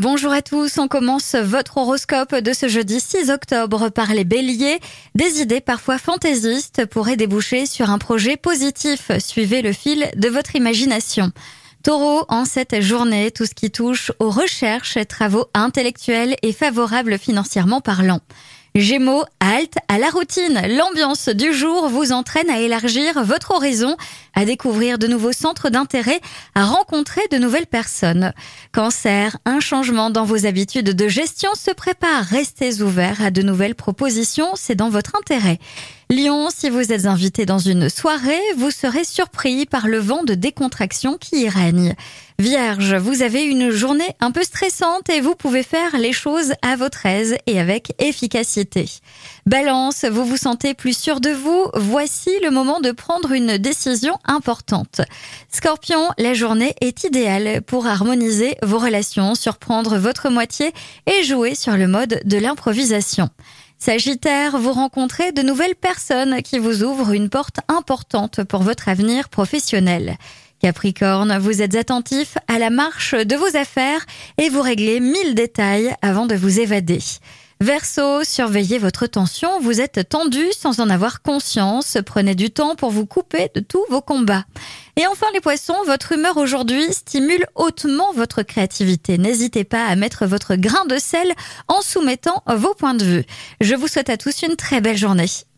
Bonjour à tous, on commence votre horoscope de ce jeudi 6 octobre par les béliers. Des idées parfois fantaisistes pourraient déboucher sur un projet positif. Suivez le fil de votre imagination. Taureau, en cette journée, tout ce qui touche aux recherches, travaux intellectuels est favorable financièrement parlant. Gémeaux, halte à la routine. L'ambiance du jour vous entraîne à élargir votre horizon, à découvrir de nouveaux centres d'intérêt, à rencontrer de nouvelles personnes. Cancer, un changement dans vos habitudes de gestion se prépare. Restez ouvert à de nouvelles propositions, c'est dans votre intérêt. Lion, si vous êtes invité dans une soirée, vous serez surpris par le vent de décontraction qui y règne. Vierge, vous avez une journée un peu stressante et vous pouvez faire les choses à votre aise et avec efficacité. Balance, vous vous sentez plus sûr de vous, voici le moment de prendre une décision importante. Scorpion, la journée est idéale pour harmoniser vos relations, surprendre votre moitié et jouer sur le mode de l'improvisation. Sagittaire, vous rencontrez de nouvelles personnes qui vous ouvrent une porte importante pour votre avenir professionnel. Capricorne, vous êtes attentif à la marche de vos affaires et vous réglez mille détails avant de vous évader. Verseau, surveillez votre tension, vous êtes tendu sans en avoir conscience, prenez du temps pour vous couper de tous vos combats. Et enfin les poissons, votre humeur aujourd'hui stimule hautement votre créativité. N'hésitez pas à mettre votre grain de sel en soumettant vos points de vue. Je vous souhaite à tous une très belle journée.